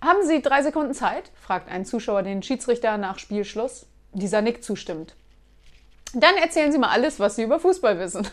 Haben Sie drei Sekunden Zeit? fragt ein Zuschauer den Schiedsrichter nach Spielschluss. Dieser nickt zustimmt. Dann erzählen Sie mal alles, was Sie über Fußball wissen.